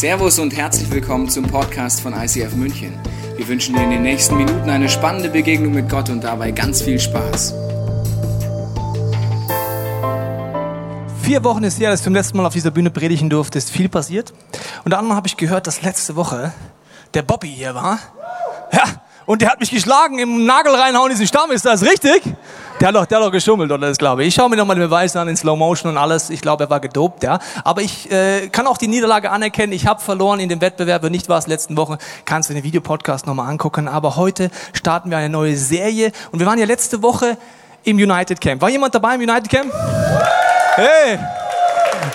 Servus und herzlich willkommen zum Podcast von ICF München. Wir wünschen dir in den nächsten Minuten eine spannende Begegnung mit Gott und dabei ganz viel Spaß. Vier Wochen ist her, dass ich zum letzten Mal auf dieser Bühne predigen durfte, ist viel passiert. Unter anderem habe ich gehört, dass letzte Woche der Bobby hier war. Ja, und der hat mich geschlagen im Nagel reinhauen, diesen Stamm. Ist das richtig? Der hat doch, der hat doch geschummelt, oder das glaube ich. Ich schaue mir nochmal den Beweis an in Slow Motion und alles. Ich glaube, er war gedopt, ja. Aber ich äh, kann auch die Niederlage anerkennen. Ich habe verloren in dem Wettbewerb. Wenn nicht war es letzten Wochen, kannst du den Videopodcast nochmal angucken. Aber heute starten wir eine neue Serie. Und wir waren ja letzte Woche im United Camp. War jemand dabei im United Camp? Hey!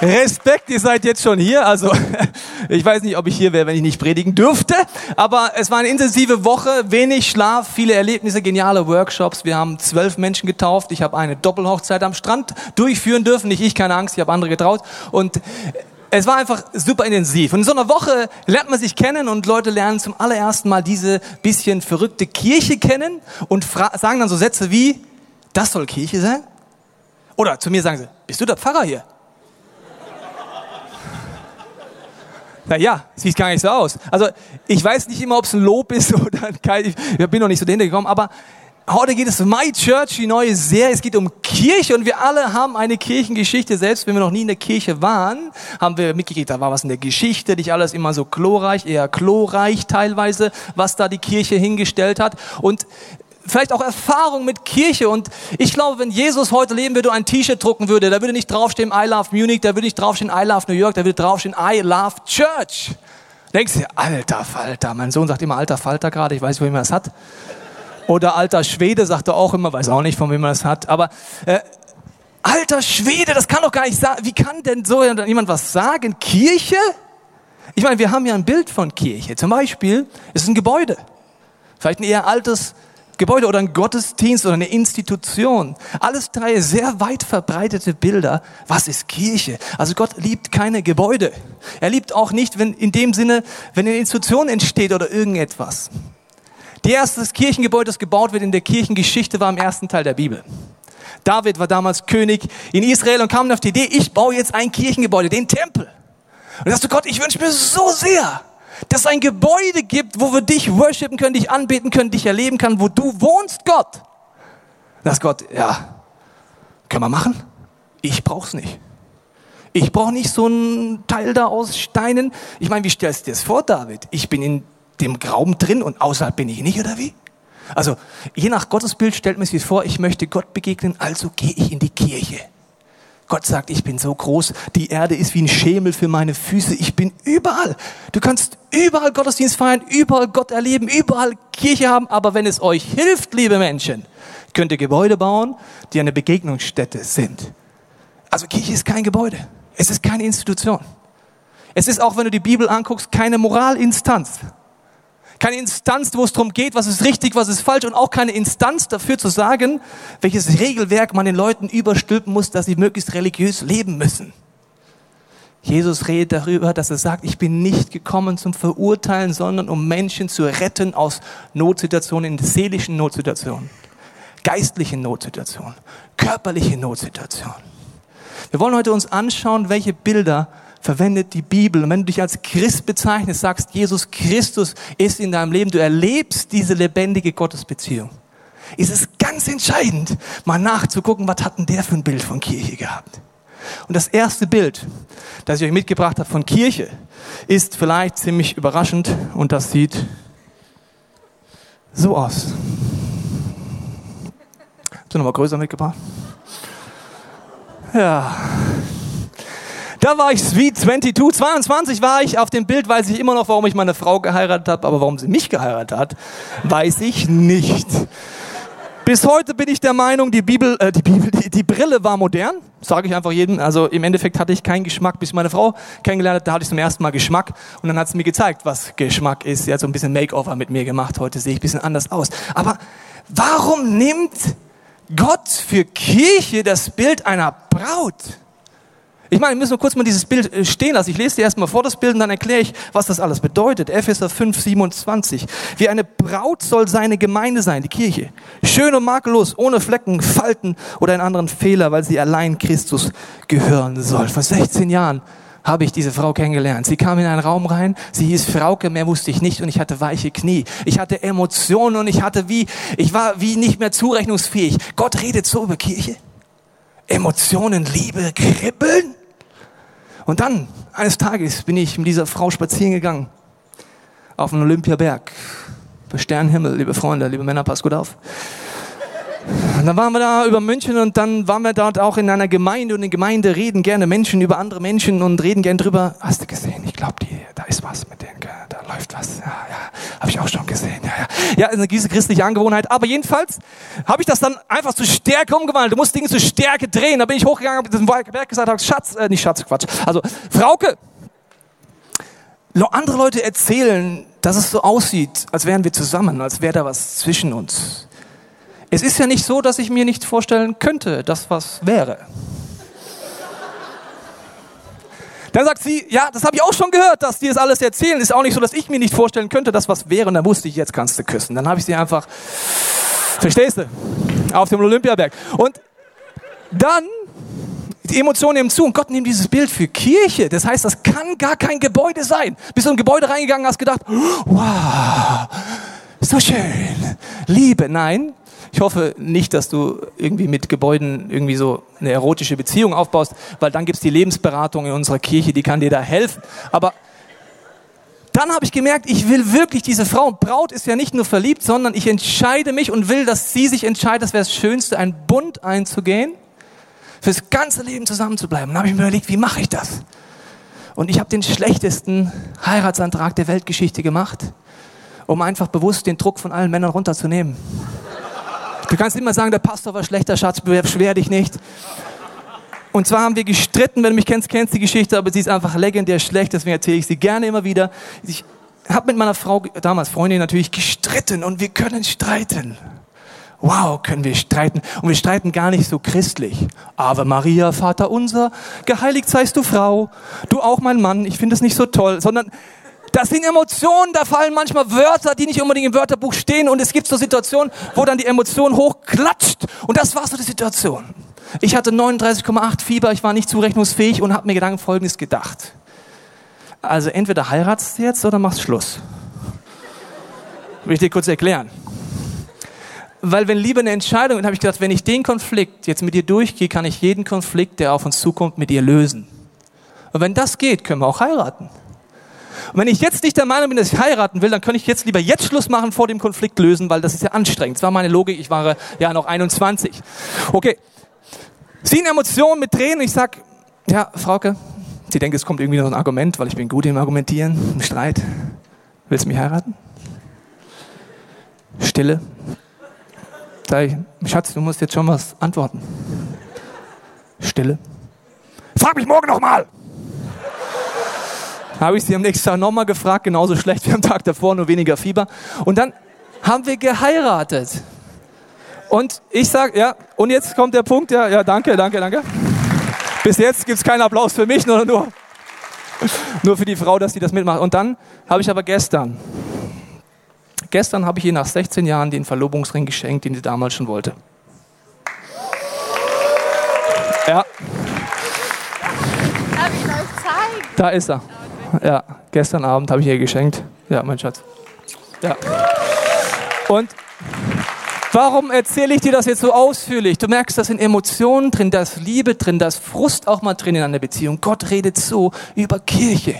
Respekt, ihr seid jetzt schon hier. Also ich weiß nicht, ob ich hier wäre, wenn ich nicht predigen dürfte. Aber es war eine intensive Woche, wenig Schlaf, viele Erlebnisse, geniale Workshops. Wir haben zwölf Menschen getauft. Ich habe eine Doppelhochzeit am Strand durchführen dürfen. Nicht ich, keine Angst, ich habe andere getraut. Und es war einfach super intensiv. Und in so einer Woche lernt man sich kennen und Leute lernen zum allerersten Mal diese bisschen verrückte Kirche kennen und sagen dann so Sätze wie, das soll Kirche sein? Oder zu mir sagen sie, bist du der Pfarrer hier? Na ja, sieht gar nicht so aus. Also ich weiß nicht immer, ob es ein Lob ist oder kein, ich bin noch nicht so dahinter gekommen, aber heute geht es My Church, die neue Serie. Es geht um Kirche und wir alle haben eine Kirchengeschichte. Selbst wenn wir noch nie in der Kirche waren, haben wir mitgekriegt, da war was in der Geschichte, nicht alles immer so chlorreich, eher chlorreich teilweise, was da die Kirche hingestellt hat. Und vielleicht auch Erfahrung mit Kirche. Und ich glaube, wenn Jesus heute leben würde ein T-Shirt drucken würde, da würde nicht draufstehen I love Munich, da würde nicht draufstehen I love New York, da würde draufstehen I love Church. Denkst du, alter Falter, mein Sohn sagt immer alter Falter gerade, ich weiß, wo man das hat. Oder alter Schwede sagt er auch immer, weiß auch nicht, von wem man das hat. Aber äh, alter Schwede, das kann doch gar nicht sagen. Wie kann denn so jemand was sagen? Kirche? Ich meine, wir haben ja ein Bild von Kirche. Zum Beispiel ist es ein Gebäude. Vielleicht ein eher altes Gebäude oder ein Gottesdienst oder eine Institution. Alles drei sehr weit verbreitete Bilder. Was ist Kirche? Also Gott liebt keine Gebäude. Er liebt auch nicht, wenn in dem Sinne, wenn eine Institution entsteht oder irgendetwas. Die erste Kirchengebäude, das gebaut wird in der Kirchengeschichte, war im ersten Teil der Bibel. David war damals König in Israel und kam auf die Idee, ich baue jetzt ein Kirchengebäude, den Tempel. Und sagst du, Gott, ich wünsche mir so sehr, dass es ein Gebäude gibt, wo wir dich worshipen können, dich anbeten können, dich erleben können, wo du wohnst, Gott. Das Gott, ja, können wir machen? Ich brauch's nicht. Ich brauche nicht so ein Teil da aus Steinen. Ich meine, wie stellst du dir das vor, David? Ich bin in dem Raum drin und außerhalb bin ich nicht, oder wie? Also, je nach Gottesbild stellt man sich vor, ich möchte Gott begegnen, also gehe ich in die Kirche. Gott sagt, ich bin so groß, die Erde ist wie ein Schemel für meine Füße, ich bin überall. Du kannst überall Gottesdienst feiern, überall Gott erleben, überall Kirche haben, aber wenn es euch hilft, liebe Menschen, könnt ihr Gebäude bauen, die eine Begegnungsstätte sind. Also Kirche ist kein Gebäude, es ist keine Institution. Es ist auch, wenn du die Bibel anguckst, keine Moralinstanz. Keine Instanz, wo es darum geht, was ist richtig, was ist falsch und auch keine Instanz dafür zu sagen, welches Regelwerk man den Leuten überstülpen muss, dass sie möglichst religiös leben müssen. Jesus redet darüber, dass er sagt, ich bin nicht gekommen zum Verurteilen, sondern um Menschen zu retten aus Notsituationen, in seelischen Notsituationen, geistlichen Notsituationen, körperlichen Notsituationen. Wir wollen heute uns anschauen, welche Bilder verwendet die Bibel. Und wenn du dich als Christ bezeichnest, sagst, Jesus Christus ist in deinem Leben, du erlebst diese lebendige Gottesbeziehung, ist es ganz entscheidend, mal nachzugucken, was hat denn der für ein Bild von Kirche gehabt. Und das erste Bild, das ich euch mitgebracht habe von Kirche, ist vielleicht ziemlich überraschend und das sieht so aus. Hast du nochmal größer mitgebracht? Ja, da war ich Sweet 22, 22 war ich auf dem Bild, weiß ich immer noch, warum ich meine Frau geheiratet habe, aber warum sie mich geheiratet hat, weiß ich nicht. Bis heute bin ich der Meinung, die Bibel, äh, die Bibel, die, die Brille war modern, sage ich einfach jedem. Also im Endeffekt hatte ich keinen Geschmack, bis ich meine Frau kennengelernt habe, da hatte ich zum ersten Mal Geschmack und dann hat sie mir gezeigt, was Geschmack ist. Sie hat so ein bisschen Makeover mit mir gemacht. Heute sehe ich ein bisschen anders aus. Aber warum nimmt Gott für Kirche das Bild einer Braut? Ich meine, wir müssen kurz mal dieses Bild äh, stehen lassen. Ich lese dir erstmal vor das Bild und dann erkläre ich, was das alles bedeutet. Epheser 5, 27. Wie eine Braut soll seine Gemeinde sein, die Kirche. Schön und makellos, ohne Flecken, Falten oder einen anderen Fehler, weil sie allein Christus gehören soll. Vor 16 Jahren habe ich diese Frau kennengelernt. Sie kam in einen Raum rein, sie hieß Frauke, mehr wusste ich nicht und ich hatte weiche Knie. Ich hatte Emotionen und ich hatte wie, ich war wie nicht mehr zurechnungsfähig. Gott redet so über Kirche. Emotionen, Liebe, Kribbeln. Und dann, eines Tages, bin ich mit dieser Frau spazieren gegangen. Auf dem Olympiaberg. Bei Sternenhimmel, liebe Freunde, liebe Männer, passt gut auf. Und dann waren wir da über München und dann waren wir dort auch in einer Gemeinde und in Gemeinde reden gerne Menschen über andere Menschen und reden gerne drüber. Hast du gesehen? Ich glaube, da ist was mit denen, da läuft was. Ja, ja, habe ich auch schon gesehen. Ja, ja. ja, ist eine gewisse christliche Angewohnheit. Aber jedenfalls habe ich das dann einfach zu Stärke umgewandelt. Du musst Dinge zu Stärke drehen. Da bin ich hochgegangen, habe diesen Berg gesagt, habe Schatz, äh, nicht Schatz, Quatsch. Also Frauke, andere Leute erzählen, dass es so aussieht, als wären wir zusammen, als wäre da was zwischen uns. Es ist ja nicht so, dass ich mir nicht vorstellen könnte, dass was wäre. Dann sagt sie, ja, das habe ich auch schon gehört, dass die das alles erzählen. Ist auch nicht so, dass ich mir nicht vorstellen könnte, dass was wäre. Und dann wusste ich, jetzt kannst du küssen. Dann habe ich sie einfach, verstehst du, auf dem Olympiaberg. Und dann, die Emotionen nehmen zu und Gott nimmt dieses Bild für Kirche. Das heißt, das kann gar kein Gebäude sein. Bist du in ein Gebäude reingegangen, hast gedacht, wow, so schön, Liebe. Nein, ich hoffe nicht, dass du irgendwie mit Gebäuden irgendwie so eine erotische Beziehung aufbaust, weil dann gibt es die Lebensberatung in unserer Kirche, die kann dir da helfen. Aber dann habe ich gemerkt, ich will wirklich diese Frau. Braut ist ja nicht nur verliebt, sondern ich entscheide mich und will, dass sie sich entscheidet, das wäre das Schönste, einen Bund einzugehen, fürs ganze Leben zusammen zu bleiben. Dann habe ich mir überlegt, wie mache ich das? Und ich habe den schlechtesten Heiratsantrag der Weltgeschichte gemacht, um einfach bewusst den Druck von allen Männern runterzunehmen. Du kannst immer sagen, der Pastor war schlechter, Schatz, beschwer dich nicht. Und zwar haben wir gestritten, wenn du mich kennst, kennst die Geschichte, aber sie ist einfach legendär schlecht, deswegen erzähle ich sie gerne immer wieder. Ich habe mit meiner Frau, damals Freundin natürlich, gestritten und wir können streiten. Wow, können wir streiten. Und wir streiten gar nicht so christlich. Ave Maria, Vater unser, geheiligt seist du Frau, du auch mein Mann, ich finde es nicht so toll, sondern das sind Emotionen, da fallen manchmal Wörter, die nicht unbedingt im Wörterbuch stehen und es gibt so Situationen, wo dann die Emotion hochklatscht und das war so die Situation. Ich hatte 39,8 Fieber, ich war nicht zurechnungsfähig und habe mir Gedanken Folgendes gedacht. Also entweder heiratst du jetzt oder machst Schluss. Will ich dir kurz erklären. Weil wenn Liebe eine Entscheidung, dann habe ich gedacht, wenn ich den Konflikt jetzt mit dir durchgehe, kann ich jeden Konflikt, der auf uns zukommt, mit dir lösen. Und wenn das geht, können wir auch heiraten. Und wenn ich jetzt nicht der Meinung bin, dass ich heiraten will, dann könnte ich jetzt lieber jetzt Schluss machen, vor dem Konflikt lösen, weil das ist ja anstrengend. Das war meine Logik, ich war ja noch 21. Okay. Sie in Emotionen mit Tränen, ich sag, ja, Frauke, sie denkt, es kommt irgendwie noch ein Argument, weil ich bin gut im Argumentieren, im Streit. Willst du mich heiraten? Stille. Sag ich, Schatz, du musst jetzt schon was antworten. Stille. Frag mich morgen nochmal. Habe ich sie am nächsten Tag nochmal gefragt, genauso schlecht wie am Tag davor, nur weniger Fieber. Und dann haben wir geheiratet. Und ich sage, ja, und jetzt kommt der Punkt, ja, ja, danke, danke, danke. Bis jetzt gibt es keinen Applaus für mich, nur, nur, nur für die Frau, dass sie das mitmacht. Und dann habe ich aber gestern, gestern habe ich ihr nach 16 Jahren den Verlobungsring geschenkt, den sie damals schon wollte. Ja. Darf ich euch zeigen? Da ist er. Ja, gestern Abend habe ich ihr geschenkt. Ja, mein Schatz. Ja. Und warum erzähle ich dir das jetzt so ausführlich? Du merkst, da sind Emotionen drin, da ist Liebe drin, da ist Frust auch mal drin in einer Beziehung. Gott redet so über Kirche.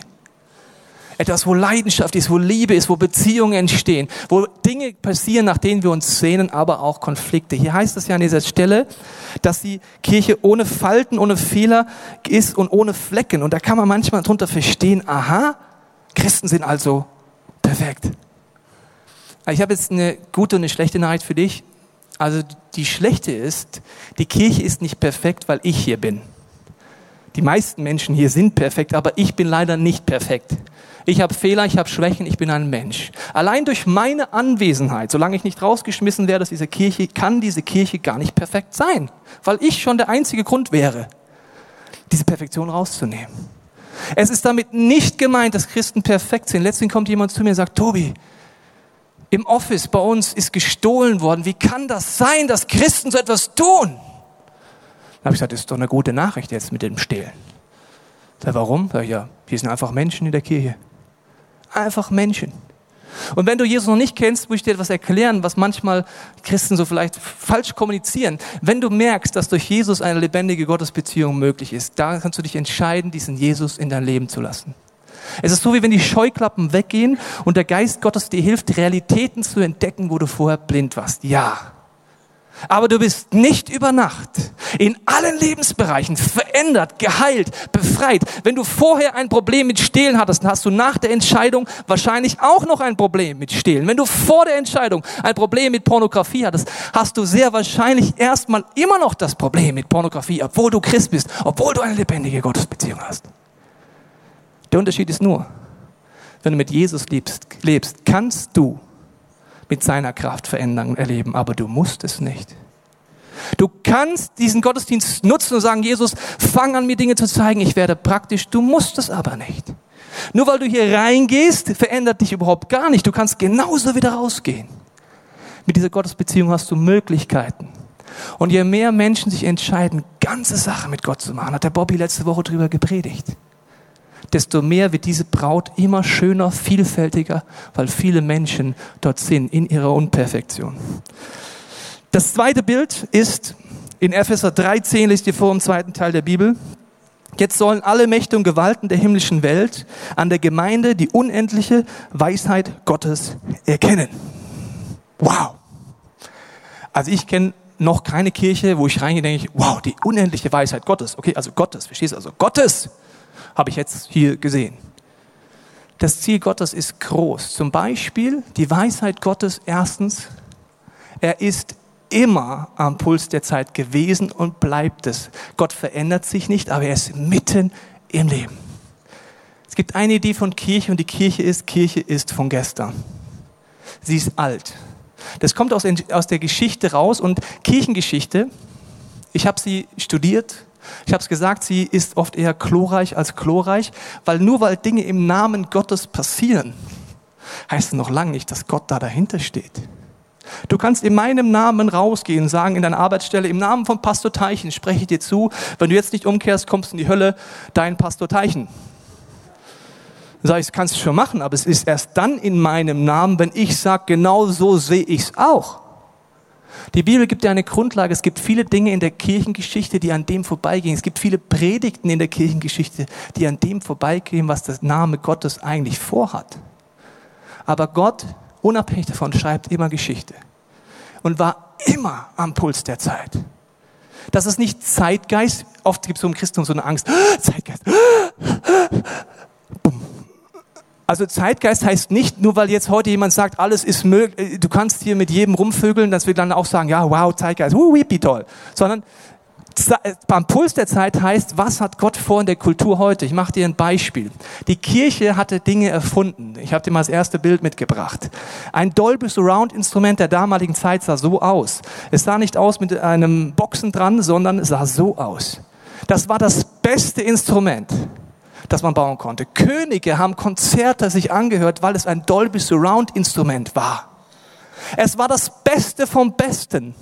Etwas, wo Leidenschaft ist, wo Liebe ist, wo Beziehungen entstehen, wo Dinge passieren, nach denen wir uns sehnen, aber auch Konflikte. Hier heißt es ja an dieser Stelle, dass die Kirche ohne Falten, ohne Fehler ist und ohne Flecken. Und da kann man manchmal drunter verstehen, aha, Christen sind also perfekt. Ich habe jetzt eine gute und eine schlechte Nachricht für dich. Also die schlechte ist, die Kirche ist nicht perfekt, weil ich hier bin. Die meisten Menschen hier sind perfekt, aber ich bin leider nicht perfekt. Ich habe Fehler, ich habe Schwächen, ich bin ein Mensch. Allein durch meine Anwesenheit, solange ich nicht rausgeschmissen werde aus dieser Kirche, kann diese Kirche gar nicht perfekt sein, weil ich schon der einzige Grund wäre, diese Perfektion rauszunehmen. Es ist damit nicht gemeint, dass Christen perfekt sind. Letztendlich kommt jemand zu mir und sagt, Tobi, im Office bei uns ist gestohlen worden. Wie kann das sein, dass Christen so etwas tun? Dann habe ich gesagt, das ist doch eine gute Nachricht jetzt mit dem Stehlen. Sag, warum? Sag ich, ja, hier sind einfach Menschen in der Kirche. Einfach Menschen. Und wenn du Jesus noch nicht kennst, muss ich dir etwas erklären, was manchmal Christen so vielleicht falsch kommunizieren. Wenn du merkst, dass durch Jesus eine lebendige Gottesbeziehung möglich ist, da kannst du dich entscheiden, diesen Jesus in dein Leben zu lassen. Es ist so, wie wenn die Scheuklappen weggehen und der Geist Gottes dir hilft, Realitäten zu entdecken, wo du vorher blind warst. Ja. Aber du bist nicht über Nacht in allen Lebensbereichen verändert, geheilt, befreit. Wenn du vorher ein Problem mit Stehlen hattest, hast du nach der Entscheidung wahrscheinlich auch noch ein Problem mit Stehlen. Wenn du vor der Entscheidung ein Problem mit Pornografie hattest, hast du sehr wahrscheinlich erstmal immer noch das Problem mit Pornografie, obwohl du Christ bist, obwohl du eine lebendige Gottesbeziehung hast. Der Unterschied ist nur, wenn du mit Jesus lebst, lebst kannst du mit seiner Kraft Veränderungen erleben, aber du musst es nicht. Du kannst diesen Gottesdienst nutzen und sagen, Jesus, fang an, mir Dinge zu zeigen, ich werde praktisch, du musst es aber nicht. Nur weil du hier reingehst, verändert dich überhaupt gar nicht. Du kannst genauso wieder rausgehen. Mit dieser Gottesbeziehung hast du Möglichkeiten. Und je mehr Menschen sich entscheiden, ganze Sache mit Gott zu machen, hat der Bobby letzte Woche drüber gepredigt desto mehr wird diese Braut immer schöner, vielfältiger, weil viele Menschen dort sind in ihrer Unperfektion. Das zweite Bild ist in Epheser 13, lest ihr vor im zweiten Teil der Bibel. Jetzt sollen alle Mächte und Gewalten der himmlischen Welt an der Gemeinde die unendliche Weisheit Gottes erkennen. Wow. Also ich kenne noch keine Kirche, wo ich reingehe, denke ich, wow, die unendliche Weisheit Gottes. Okay, also Gottes, verstehst du? Also Gottes habe ich jetzt hier gesehen. Das Ziel Gottes ist groß. Zum Beispiel die Weisheit Gottes erstens, er ist immer am Puls der Zeit gewesen und bleibt es. Gott verändert sich nicht, aber er ist mitten im Leben. Es gibt eine Idee von Kirche und die Kirche ist, Kirche ist von gestern. Sie ist alt. Das kommt aus, aus der Geschichte raus und Kirchengeschichte, ich habe sie studiert, ich habe es gesagt, sie ist oft eher chlorreich als chlorreich, weil nur weil Dinge im Namen Gottes passieren, heißt es noch lange nicht, dass Gott da dahinter steht. Du kannst in meinem Namen rausgehen und sagen in deiner Arbeitsstelle, im Namen von Pastor Teichen spreche ich dir zu, wenn du jetzt nicht umkehrst, kommst in die Hölle, dein Pastor Teichen. Dann sage ich, das kannst du schon machen, aber es ist erst dann in meinem Namen, wenn ich sage, genau so sehe ich es auch. Die Bibel gibt ja eine Grundlage. Es gibt viele Dinge in der Kirchengeschichte, die an dem vorbeigehen. Es gibt viele Predigten in der Kirchengeschichte, die an dem vorbeigehen, was der Name Gottes eigentlich vorhat. Aber Gott, unabhängig davon, schreibt immer Geschichte und war immer am Puls der Zeit. Das ist nicht Zeitgeist. Oft gibt es so im Christentum so eine Angst. Zeitgeist. Also Zeitgeist heißt nicht, nur weil jetzt heute jemand sagt, alles ist möglich, äh, du kannst hier mit jedem rumvögeln, dass wir dann auch sagen, ja, wow, Zeitgeist, uh, wie toll. Sondern beim Puls der Zeit heißt, was hat Gott vor in der Kultur heute? Ich mache dir ein Beispiel. Die Kirche hatte Dinge erfunden. Ich habe dir mal das erste Bild mitgebracht. Ein Dolby Surround Instrument der damaligen Zeit sah so aus. Es sah nicht aus mit einem Boxen dran, sondern sah so aus. Das war das beste Instrument das man bauen konnte. Könige haben Konzerte sich angehört, weil es ein Dolby Surround Instrument war. Es war das Beste vom Besten.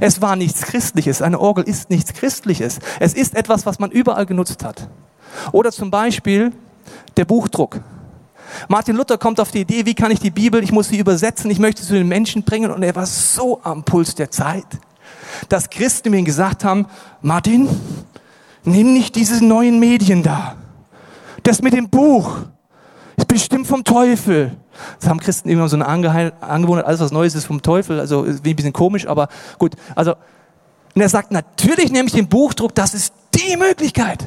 Es war nichts Christliches. Eine Orgel ist nichts Christliches. Es ist etwas, was man überall genutzt hat. Oder zum Beispiel der Buchdruck. Martin Luther kommt auf die Idee, wie kann ich die Bibel, ich muss sie übersetzen, ich möchte sie zu den Menschen bringen und er war so am Puls der Zeit, dass Christen ihm gesagt haben, Martin, nimm nicht diese neuen Medien da. Das mit dem Buch ist bestimmt vom Teufel. Das haben Christen immer so eine Angewohnheit, alles was Neues ist vom Teufel. Also ist ein bisschen komisch, aber gut. Also, und er sagt, natürlich nehme ich den Buchdruck, das ist die Möglichkeit.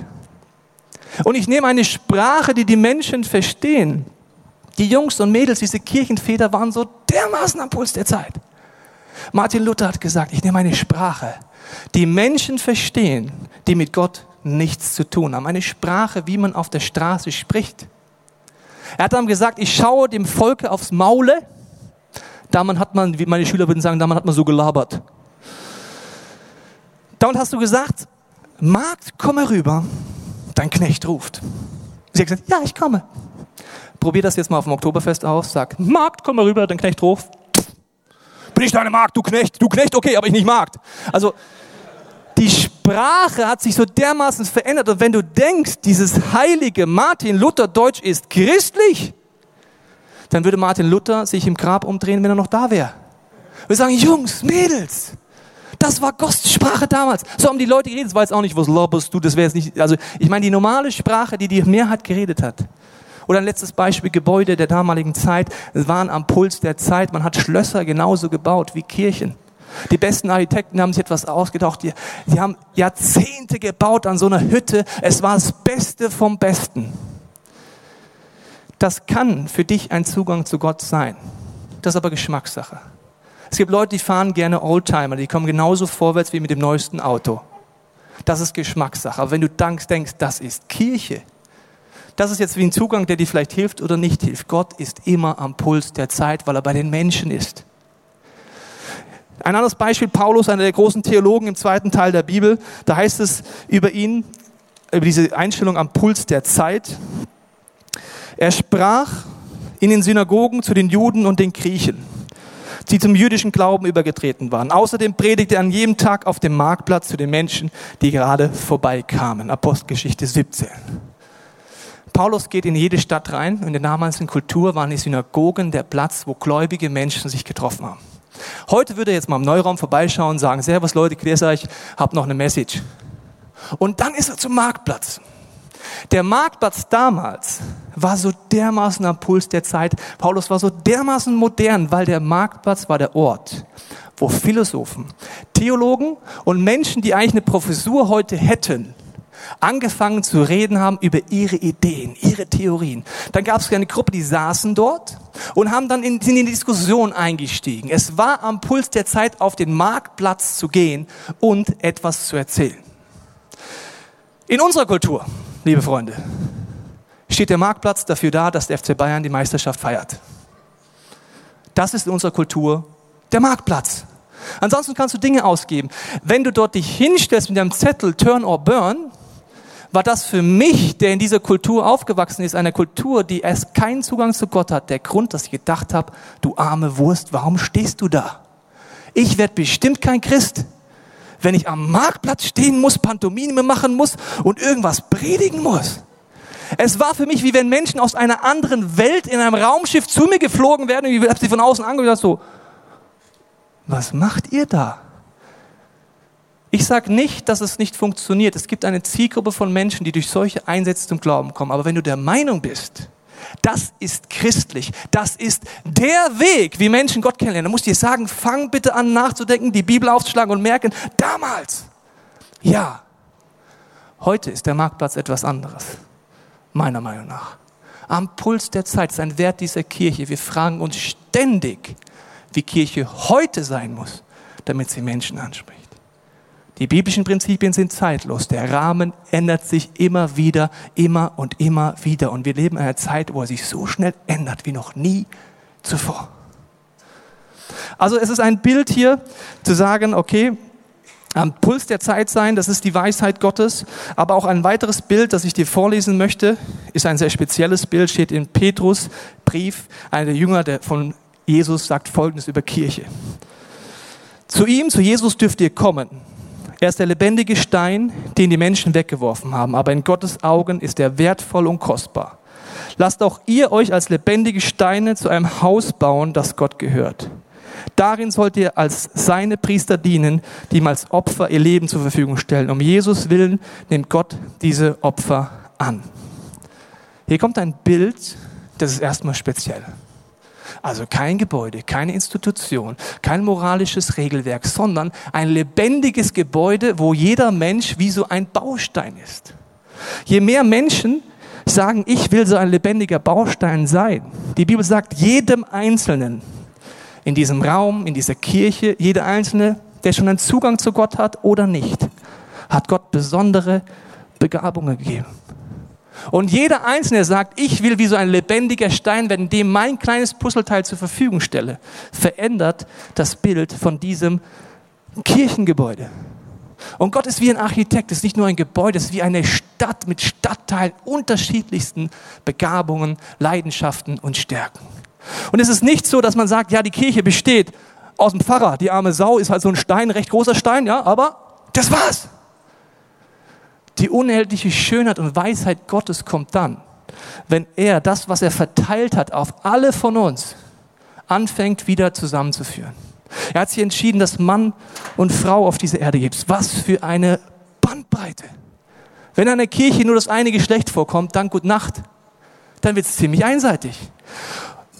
Und ich nehme eine Sprache, die die Menschen verstehen. Die Jungs und Mädels, diese Kirchenväter waren so dermaßen am Puls der Zeit. Martin Luther hat gesagt, ich nehme eine Sprache, die Menschen verstehen, die mit Gott nichts zu tun haben. Eine Sprache, wie man auf der Straße spricht. Er hat dann gesagt, ich schaue dem Volke aufs Maule. Damals hat man, wie meine Schüler würden sagen, damals hat man so gelabert. Dann hast du gesagt, Magd, komm rüber. Dein Knecht ruft. Sie hat gesagt, ja, ich komme. Probier das jetzt mal auf dem Oktoberfest aus. Sag, Magd, komm rüber, dein Knecht ruft. Bin ich deine Magd, du Knecht? Du Knecht, okay, aber ich nicht Magd. Also, Die Sprache hat sich so dermaßen verändert. Und wenn du denkst, dieses heilige Martin Luther Deutsch ist christlich, dann würde Martin Luther sich im Grab umdrehen, wenn er noch da wäre. Wir sagen, Jungs, Mädels, das war Gottssprache damals. So haben die Leute geredet. War jetzt auch nicht, was laberst du, das wäre jetzt nicht, also ich meine die normale Sprache, die die Mehrheit geredet hat. Oder ein letztes Beispiel, Gebäude der damaligen Zeit. Waren am Puls der Zeit. Man hat Schlösser genauso gebaut wie Kirchen. Die besten Architekten haben sich etwas ausgedacht. Die, die haben Jahrzehnte gebaut an so einer Hütte. Es war das Beste vom Besten. Das kann für dich ein Zugang zu Gott sein. Das ist aber Geschmackssache. Es gibt Leute, die fahren gerne Oldtimer, die kommen genauso vorwärts wie mit dem neuesten Auto. Das ist Geschmackssache. Aber wenn du denkst, denkst, das ist Kirche, das ist jetzt wie ein Zugang, der dir vielleicht hilft oder nicht hilft. Gott ist immer am Puls der Zeit, weil er bei den Menschen ist. Ein anderes Beispiel, Paulus, einer der großen Theologen im zweiten Teil der Bibel, da heißt es über ihn, über diese Einstellung am Puls der Zeit. Er sprach in den Synagogen zu den Juden und den Griechen die zum jüdischen Glauben übergetreten waren. Außerdem predigte er an jedem Tag auf dem Marktplatz zu den Menschen, die gerade vorbeikamen. Apostelgeschichte 17. Paulus geht in jede Stadt rein. In der damaligen Kultur waren die Synagogen der Platz, wo gläubige Menschen sich getroffen haben. Heute würde er jetzt mal im Neuraum vorbeischauen und sagen, Servus Leute, grüß euch, hab noch eine Message. Und dann ist er zum Marktplatz. Der Marktplatz damals war so dermaßen am Puls der Zeit. Paulus war so dermaßen modern, weil der Marktplatz war der Ort, wo Philosophen, Theologen und Menschen, die eigentlich eine Professur heute hätten, angefangen zu reden haben über ihre Ideen, ihre Theorien. Dann gab es eine Gruppe, die saßen dort und haben dann in, in die Diskussion eingestiegen. Es war am Puls der Zeit, auf den Marktplatz zu gehen und etwas zu erzählen. In unserer Kultur liebe Freunde, steht der Marktplatz dafür da, dass der FC Bayern die Meisterschaft feiert. Das ist in unserer Kultur der Marktplatz. Ansonsten kannst du Dinge ausgeben. Wenn du dort dich hinstellst mit deinem Zettel Turn or Burn, war das für mich, der in dieser Kultur aufgewachsen ist, eine Kultur, die erst keinen Zugang zu Gott hat, der Grund, dass ich gedacht habe, du arme Wurst, warum stehst du da? Ich werde bestimmt kein Christ wenn ich am Marktplatz stehen muss, Pantomime machen muss und irgendwas predigen muss. Es war für mich, wie wenn Menschen aus einer anderen Welt in einem Raumschiff zu mir geflogen werden und ich habe sie von außen angeschaut, so, was macht ihr da? Ich sage nicht, dass es nicht funktioniert. Es gibt eine Zielgruppe von Menschen, die durch solche Einsätze zum Glauben kommen. Aber wenn du der Meinung bist, das ist christlich. Das ist der Weg, wie Menschen Gott kennenlernen. Da muss ich dir sagen, fang bitte an nachzudenken, die Bibel aufzuschlagen und merken, damals, ja, heute ist der Marktplatz etwas anderes. Meiner Meinung nach. Am Puls der Zeit ist ein Wert dieser Kirche. Wir fragen uns ständig, wie Kirche heute sein muss, damit sie Menschen anspricht. Die biblischen Prinzipien sind zeitlos. Der Rahmen ändert sich immer wieder, immer und immer wieder. Und wir leben in einer Zeit, wo er sich so schnell ändert wie noch nie zuvor. Also es ist ein Bild hier zu sagen, okay, am Puls der Zeit sein, das ist die Weisheit Gottes. Aber auch ein weiteres Bild, das ich dir vorlesen möchte, ist ein sehr spezielles Bild, steht in Petrus Brief. Einer der Jünger von Jesus sagt Folgendes über Kirche. Zu ihm, zu Jesus dürft ihr kommen er ist der lebendige Stein, den die Menschen weggeworfen haben, aber in Gottes Augen ist er wertvoll und kostbar. Lasst auch ihr euch als lebendige Steine zu einem Haus bauen, das Gott gehört. Darin sollt ihr als seine Priester dienen, die ihm als Opfer ihr Leben zur Verfügung stellen. Um Jesus willen nimmt Gott diese Opfer an. Hier kommt ein Bild, das ist erstmal speziell. Also kein Gebäude, keine Institution, kein moralisches Regelwerk, sondern ein lebendiges Gebäude, wo jeder Mensch wie so ein Baustein ist. Je mehr Menschen sagen, ich will so ein lebendiger Baustein sein. Die Bibel sagt, jedem Einzelnen in diesem Raum, in dieser Kirche, jeder Einzelne, der schon einen Zugang zu Gott hat oder nicht, hat Gott besondere Begabungen gegeben. Und jeder Einzelne sagt, ich will wie so ein lebendiger Stein werden, dem mein kleines Puzzleteil zur Verfügung stelle, verändert das Bild von diesem Kirchengebäude. Und Gott ist wie ein Architekt, ist nicht nur ein Gebäude, ist wie eine Stadt mit Stadtteilen unterschiedlichsten Begabungen, Leidenschaften und Stärken. Und es ist nicht so, dass man sagt, ja, die Kirche besteht aus dem Pfarrer, die arme Sau ist halt so ein Stein, recht großer Stein, ja, aber Das war's. Die unerhältliche Schönheit und Weisheit Gottes kommt dann, wenn er das, was er verteilt hat auf alle von uns, anfängt wieder zusammenzuführen. Er hat sich entschieden, dass Mann und Frau auf diese Erde gibt. Was für eine Bandbreite. Wenn in einer Kirche nur das eine Geschlecht vorkommt, dann gut Nacht. Dann wird es ziemlich einseitig.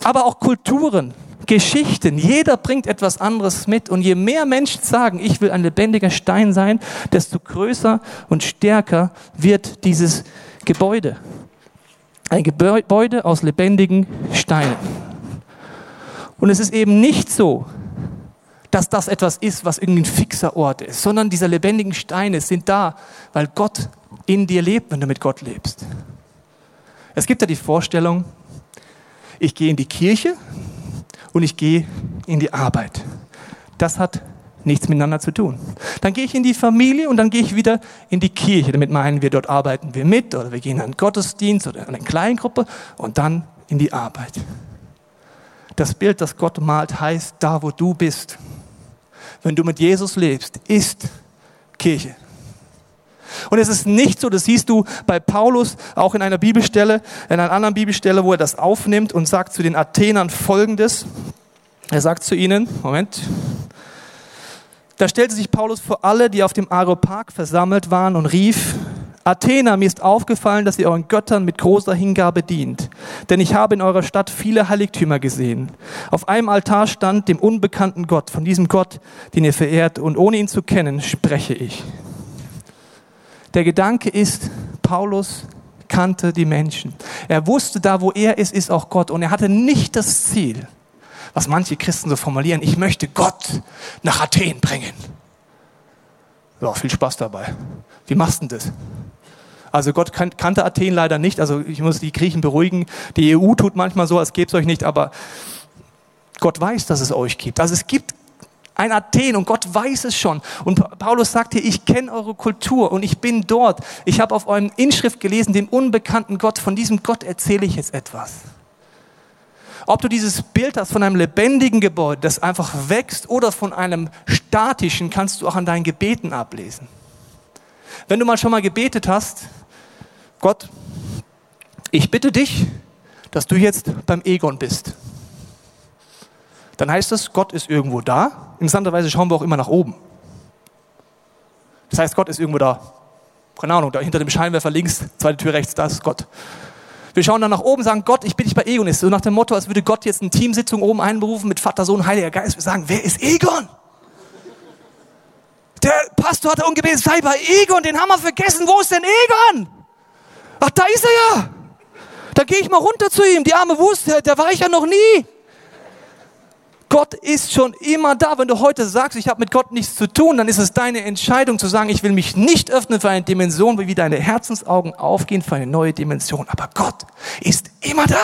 Aber auch Kulturen, Geschichten, jeder bringt etwas anderes mit. Und je mehr Menschen sagen, ich will ein lebendiger Stein sein, desto größer und stärker wird dieses Gebäude. Ein Gebäude aus lebendigen Steinen. Und es ist eben nicht so, dass das etwas ist, was irgendwie ein fixer Ort ist, sondern diese lebendigen Steine sind da, weil Gott in dir lebt, wenn du mit Gott lebst. Es gibt ja die Vorstellung, ich gehe in die Kirche und ich gehe in die Arbeit. Das hat nichts miteinander zu tun. Dann gehe ich in die Familie und dann gehe ich wieder in die Kirche. Damit meinen wir, dort arbeiten wir mit oder wir gehen in einen Gottesdienst oder in eine Kleingruppe und dann in die Arbeit. Das Bild, das Gott malt, heißt, da wo du bist, wenn du mit Jesus lebst, ist Kirche. Und es ist nicht so, das siehst du bei Paulus auch in einer Bibelstelle, in einer anderen Bibelstelle, wo er das aufnimmt und sagt zu den Athenern folgendes. Er sagt zu ihnen, Moment, da stellte sich Paulus vor alle, die auf dem Areopag versammelt waren und rief, Athener, mir ist aufgefallen, dass ihr euren Göttern mit großer Hingabe dient. Denn ich habe in eurer Stadt viele Heiligtümer gesehen. Auf einem Altar stand dem unbekannten Gott, von diesem Gott, den ihr verehrt, und ohne ihn zu kennen, spreche ich. Der Gedanke ist, Paulus kannte die Menschen. Er wusste, da wo er ist, ist auch Gott. Und er hatte nicht das Ziel, was manche Christen so formulieren, ich möchte Gott nach Athen bringen. Ja, viel Spaß dabei. Wie machst du denn das? Also Gott kannte Athen leider nicht. Also ich muss die Griechen beruhigen. Die EU tut manchmal so, als gäbe es euch nicht, aber Gott weiß, dass es euch gibt. Also es gibt ein Athen und Gott weiß es schon. Und Paulus sagt hier, ich kenne eure Kultur und ich bin dort. Ich habe auf eurem Inschrift gelesen, den unbekannten Gott. Von diesem Gott erzähle ich jetzt etwas. Ob du dieses Bild hast von einem lebendigen Gebäude, das einfach wächst, oder von einem statischen, kannst du auch an deinen Gebeten ablesen. Wenn du mal schon mal gebetet hast, Gott, ich bitte dich, dass du jetzt beim Egon bist. Dann heißt das, Gott ist irgendwo da. Interessanterweise schauen wir auch immer nach oben. Das heißt, Gott ist irgendwo da. Keine Ahnung, da hinter dem Scheinwerfer links, zweite Tür rechts, da ist Gott. Wir schauen dann nach oben, sagen, Gott, ich bitte dich bei Egon. So nach dem Motto, als würde Gott jetzt eine Teamsitzung oben einberufen mit Vater, Sohn, Heiliger Geist. Wir sagen, wer ist Egon? Der Pastor hat ungebetet, sei bei Egon, den haben wir vergessen. Wo ist denn Egon? Ach, da ist er ja. Da gehe ich mal runter zu ihm. Die arme Wurst, der, der war ich ja noch nie. Gott ist schon immer da. Wenn du heute sagst, ich habe mit Gott nichts zu tun, dann ist es deine Entscheidung zu sagen, ich will mich nicht öffnen für eine Dimension, wie deine Herzensaugen aufgehen für eine neue Dimension. Aber Gott ist immer da.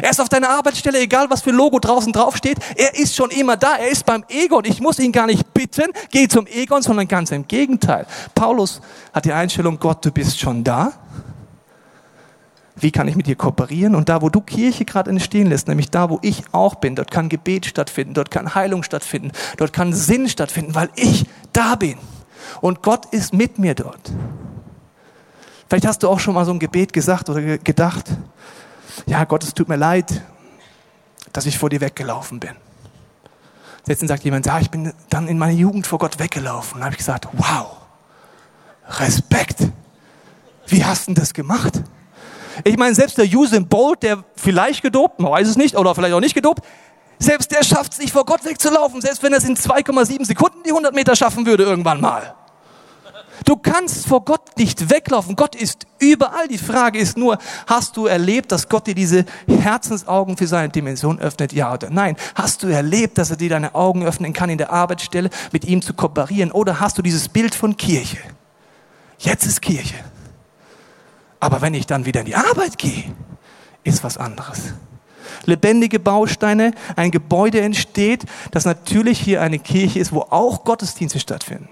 Er ist auf deiner Arbeitsstelle, egal was für Logo draußen draufsteht. Er ist schon immer da. Er ist beim Egon. Ich muss ihn gar nicht bitten, geh zum Egon, sondern ganz im Gegenteil. Paulus hat die Einstellung, Gott, du bist schon da. Wie kann ich mit dir kooperieren? Und da, wo du Kirche gerade entstehen lässt, nämlich da, wo ich auch bin, dort kann Gebet stattfinden, dort kann Heilung stattfinden, dort kann Sinn stattfinden, weil ich da bin. Und Gott ist mit mir dort. Vielleicht hast du auch schon mal so ein Gebet gesagt oder gedacht, ja Gott, es tut mir leid, dass ich vor dir weggelaufen bin. Letztens sagt jemand, ja, ich bin dann in meiner Jugend vor Gott weggelaufen. Da habe ich gesagt, wow, Respekt. Wie hast du das gemacht? Ich meine, selbst der Usain Bolt, der vielleicht gedopt, man weiß es nicht, oder vielleicht auch nicht gedopt, selbst der schafft es nicht vor Gott wegzulaufen, selbst wenn er es in 2,7 Sekunden die 100 Meter schaffen würde irgendwann mal. Du kannst vor Gott nicht weglaufen. Gott ist überall. Die Frage ist nur, hast du erlebt, dass Gott dir diese Herzensaugen für seine Dimension öffnet? Ja oder nein? Hast du erlebt, dass er dir deine Augen öffnen kann in der Arbeitsstelle, mit ihm zu kooperieren? Oder hast du dieses Bild von Kirche? Jetzt ist Kirche. Aber wenn ich dann wieder in die Arbeit gehe, ist was anderes. Lebendige Bausteine, ein Gebäude entsteht, das natürlich hier eine Kirche ist, wo auch Gottesdienste stattfinden.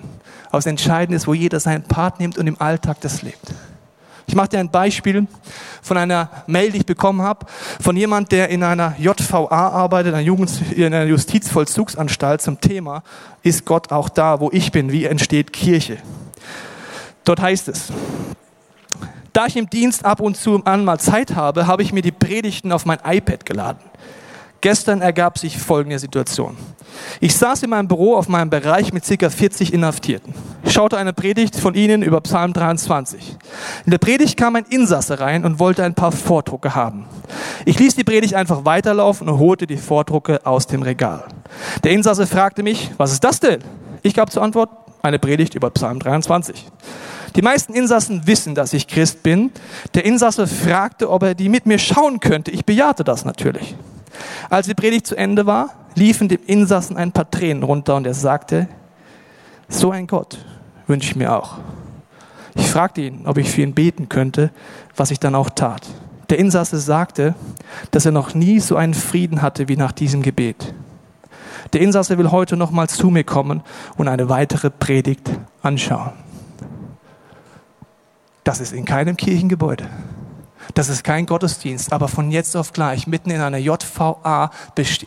Aber das Entscheidende ist, wo jeder seinen Part nimmt und im Alltag das lebt. Ich mache dir ein Beispiel von einer Mail, die ich bekommen habe, von jemand, der in einer JVA arbeitet, in einer Justizvollzugsanstalt zum Thema, ist Gott auch da, wo ich bin? Wie entsteht Kirche? Dort heißt es, da ich im Dienst ab und zu mal Zeit habe, habe ich mir die Predigten auf mein iPad geladen. Gestern ergab sich folgende Situation. Ich saß in meinem Büro auf meinem Bereich mit ca. 40 Inhaftierten. Ich schaute eine Predigt von ihnen über Psalm 23. In der Predigt kam ein Insasse rein und wollte ein paar Vordrucke haben. Ich ließ die Predigt einfach weiterlaufen und holte die Vordrucke aus dem Regal. Der Insasse fragte mich, was ist das denn? Ich gab zur Antwort, eine Predigt über Psalm 23. Die meisten Insassen wissen, dass ich Christ bin. Der Insasse fragte, ob er die mit mir schauen könnte. Ich bejahte das natürlich. Als die Predigt zu Ende war, liefen dem Insassen ein paar Tränen runter und er sagte, so ein Gott wünsche ich mir auch. Ich fragte ihn, ob ich für ihn beten könnte, was ich dann auch tat. Der Insasse sagte, dass er noch nie so einen Frieden hatte wie nach diesem Gebet. Der Insasse will heute nochmal zu mir kommen und eine weitere Predigt anschauen. Das ist in keinem Kirchengebäude. Das ist kein Gottesdienst, aber von jetzt auf gleich, mitten in einer JVA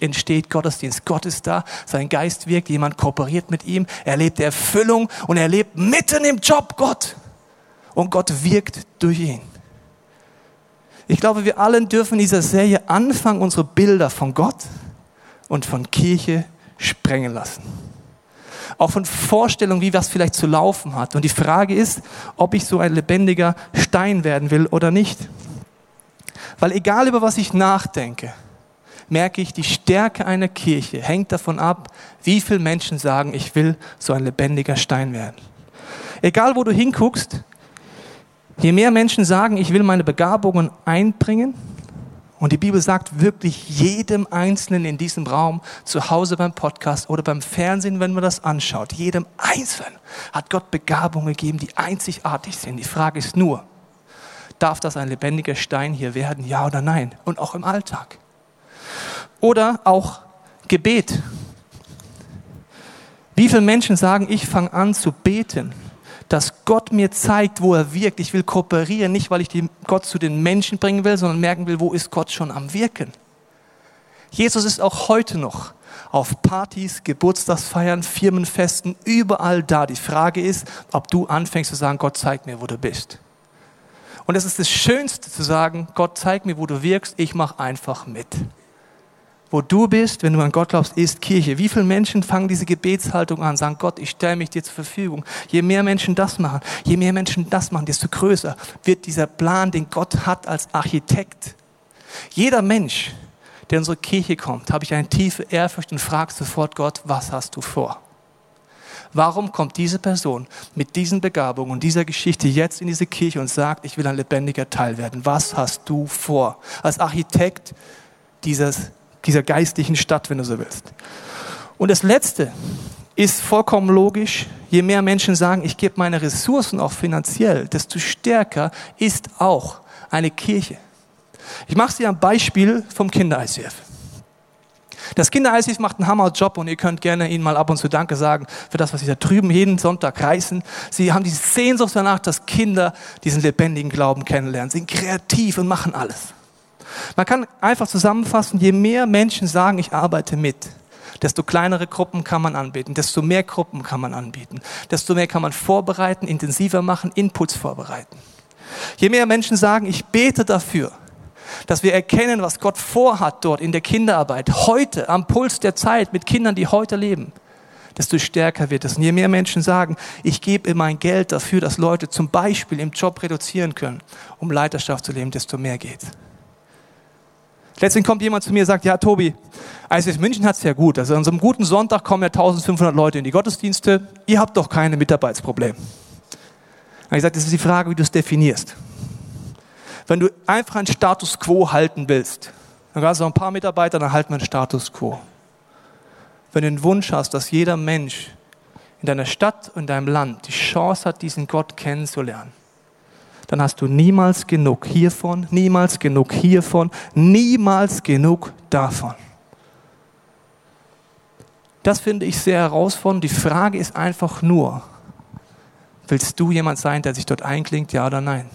entsteht Gottesdienst. Gott ist da, sein Geist wirkt, jemand kooperiert mit ihm, er lebt Erfüllung und er lebt mitten im Job Gott. Und Gott wirkt durch ihn. Ich glaube, wir allen dürfen in dieser Serie anfangen, unsere Bilder von Gott und von Kirche sprengen lassen auch von Vorstellungen, wie was vielleicht zu laufen hat. Und die Frage ist, ob ich so ein lebendiger Stein werden will oder nicht. Weil egal über was ich nachdenke, merke ich, die Stärke einer Kirche hängt davon ab, wie viele Menschen sagen, ich will so ein lebendiger Stein werden. Egal wo du hinguckst, je mehr Menschen sagen, ich will meine Begabungen einbringen, und die Bibel sagt wirklich jedem Einzelnen in diesem Raum, zu Hause beim Podcast oder beim Fernsehen, wenn man das anschaut, jedem Einzelnen hat Gott Begabungen gegeben, die einzigartig sind. Die Frage ist nur, darf das ein lebendiger Stein hier werden, ja oder nein? Und auch im Alltag. Oder auch Gebet. Wie viele Menschen sagen, ich fange an zu beten dass Gott mir zeigt, wo er wirkt. Ich will kooperieren, nicht weil ich Gott zu den Menschen bringen will, sondern merken will, wo ist Gott schon am Wirken. Jesus ist auch heute noch auf Partys, Geburtstagsfeiern, Firmenfesten, überall da. Die Frage ist, ob du anfängst zu sagen, Gott zeig mir, wo du bist. Und es ist das Schönste zu sagen, Gott zeig mir, wo du wirkst, ich mache einfach mit wo du bist, wenn du an Gott glaubst, ist Kirche. Wie viele Menschen fangen diese Gebetshaltung an, sagen, Gott, ich stelle mich dir zur Verfügung. Je mehr Menschen das machen, je mehr Menschen das machen, desto größer wird dieser Plan, den Gott hat als Architekt. Jeder Mensch, der in unsere Kirche kommt, habe ich eine tiefe Ehrfurcht und frage sofort Gott, was hast du vor? Warum kommt diese Person mit diesen Begabungen und dieser Geschichte jetzt in diese Kirche und sagt, ich will ein lebendiger Teil werden? Was hast du vor? Als Architekt dieses dieser geistlichen Stadt, wenn du so willst. Und das Letzte ist vollkommen logisch. Je mehr Menschen sagen, ich gebe meine Ressourcen auch finanziell, desto stärker ist auch eine Kirche. Ich mache dir ein Beispiel vom Kinder-ICF. Das Kinder-ICF macht einen Hammerjob und ihr könnt gerne ihnen mal ab und zu Danke sagen für das, was sie da drüben jeden Sonntag reißen. Sie haben die Sehnsucht danach, dass Kinder diesen lebendigen Glauben kennenlernen, sind kreativ und machen alles. Man kann einfach zusammenfassen, je mehr Menschen sagen, ich arbeite mit, desto kleinere Gruppen kann man anbieten, desto mehr Gruppen kann man anbieten, desto mehr kann man vorbereiten, intensiver machen, Inputs vorbereiten. Je mehr Menschen sagen, ich bete dafür, dass wir erkennen, was Gott vorhat dort in der Kinderarbeit, heute am Puls der Zeit mit Kindern, die heute leben, desto stärker wird es. Und je mehr Menschen sagen, ich gebe mein Geld dafür, dass Leute zum Beispiel im Job reduzieren können, um Leiterschaft zu leben, desto mehr geht. Letztens kommt jemand zu mir und sagt, ja Tobi, ICF München hat es ja gut. Also an so einem guten Sonntag kommen ja 1500 Leute in die Gottesdienste. Ihr habt doch keine Mitarbeitsprobleme. Und ich sage, das ist die Frage, wie du es definierst. Wenn du einfach einen Status Quo halten willst, dann hast du ein paar Mitarbeiter, dann halten wir einen Status Quo. Wenn du den Wunsch hast, dass jeder Mensch in deiner Stadt und in deinem Land die Chance hat, diesen Gott kennenzulernen, dann hast du niemals genug hiervon, niemals genug hiervon, niemals genug davon. Das finde ich sehr herausfordernd. Die Frage ist einfach nur, willst du jemand sein, der sich dort einklingt, ja oder nein?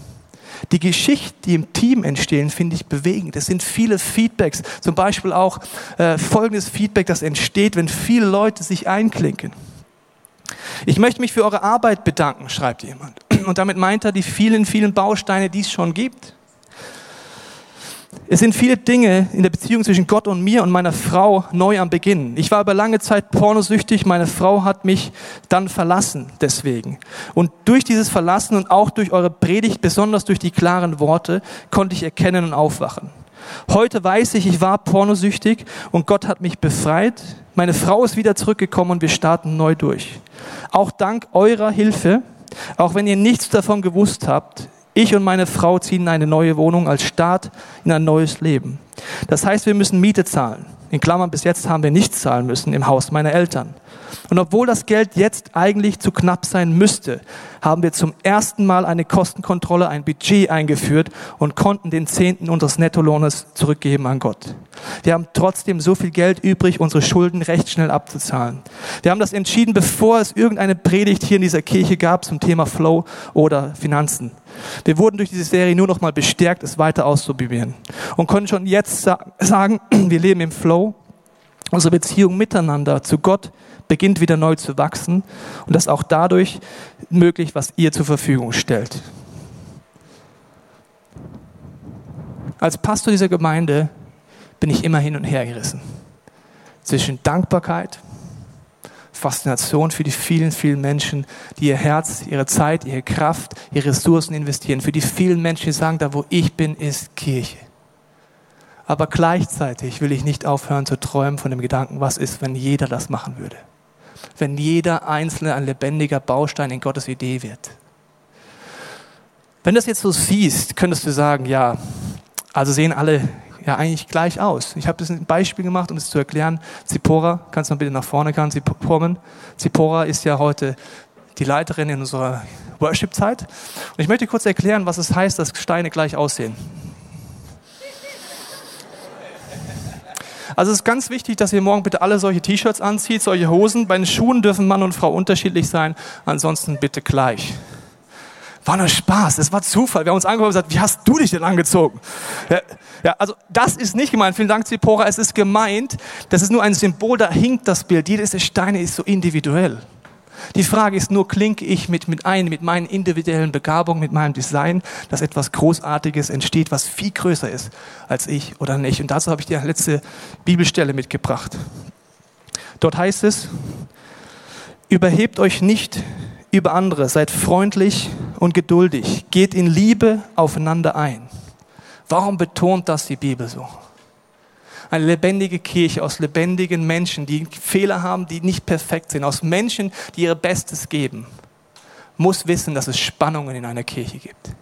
Die Geschichten, die im Team entstehen, finde ich bewegend. Es sind viele Feedbacks. Zum Beispiel auch äh, folgendes Feedback, das entsteht, wenn viele Leute sich einklinken. Ich möchte mich für eure Arbeit bedanken, schreibt jemand. Und damit meint er die vielen, vielen Bausteine, die es schon gibt. Es sind viele Dinge in der Beziehung zwischen Gott und mir und meiner Frau neu am Beginn. Ich war über lange Zeit pornosüchtig, meine Frau hat mich dann verlassen deswegen. Und durch dieses Verlassen und auch durch eure Predigt, besonders durch die klaren Worte, konnte ich erkennen und aufwachen. Heute weiß ich, ich war pornosüchtig und Gott hat mich befreit. Meine Frau ist wieder zurückgekommen und wir starten neu durch. Auch dank eurer Hilfe, auch wenn ihr nichts davon gewusst habt, ich und meine Frau ziehen in eine neue Wohnung als Start in ein neues Leben. Das heißt, wir müssen Miete zahlen. In Klammern, bis jetzt haben wir nichts zahlen müssen im Haus meiner Eltern. Und obwohl das Geld jetzt eigentlich zu knapp sein müsste, haben wir zum ersten Mal eine Kostenkontrolle, ein Budget eingeführt und konnten den Zehnten unseres Nettolohnes zurückgeben an Gott. Wir haben trotzdem so viel Geld übrig, unsere Schulden recht schnell abzuzahlen. Wir haben das entschieden, bevor es irgendeine Predigt hier in dieser Kirche gab zum Thema Flow oder Finanzen. Wir wurden durch diese Serie nur noch mal bestärkt, es weiter auszuprobieren und können schon jetzt sagen, wir leben im Flow. Unsere Beziehung miteinander zu Gott beginnt wieder neu zu wachsen und das auch dadurch möglich, was ihr zur Verfügung stellt. Als Pastor dieser Gemeinde bin ich immer hin und her gerissen. Zwischen Dankbarkeit, Faszination für die vielen, vielen Menschen, die ihr Herz, ihre Zeit, ihre Kraft, ihre Ressourcen investieren. Für die vielen Menschen, die sagen, da wo ich bin, ist Kirche. Aber gleichzeitig will ich nicht aufhören zu träumen von dem Gedanken, was ist, wenn jeder das machen würde. Wenn jeder Einzelne ein lebendiger Baustein in Gottes Idee wird. Wenn das jetzt so siehst, könntest du sagen, ja, also sehen alle ja eigentlich gleich aus. Ich habe das ein Beispiel gemacht, um es zu erklären. Zipora, kannst du mal bitte nach vorne kommen? Zipora ist ja heute die Leiterin in unserer Worship-Zeit. Und ich möchte kurz erklären, was es heißt, dass Steine gleich aussehen. Also es ist ganz wichtig, dass ihr morgen bitte alle solche T-Shirts anzieht, solche Hosen. Bei den Schuhen dürfen Mann und Frau unterschiedlich sein, ansonsten bitte gleich. War nur Spaß, es war Zufall. Wir haben uns angeguckt und gesagt, wie hast du dich denn angezogen? Ja, ja, also das ist nicht gemeint. Vielen Dank, Zipora. Es ist gemeint, das ist nur ein Symbol, da hinkt das Bild. Jedes der Steine ist so individuell. Die Frage ist nur, klinke ich mit, mit ein, mit meinen individuellen Begabungen, mit meinem Design, dass etwas Großartiges entsteht, was viel größer ist als ich oder nicht. Und dazu habe ich die letzte Bibelstelle mitgebracht. Dort heißt es, überhebt euch nicht über andere, seid freundlich und geduldig, geht in Liebe aufeinander ein. Warum betont das die Bibel so? Eine lebendige Kirche aus lebendigen Menschen, die Fehler haben, die nicht perfekt sind, aus Menschen, die ihr Bestes geben, muss wissen, dass es Spannungen in einer Kirche gibt.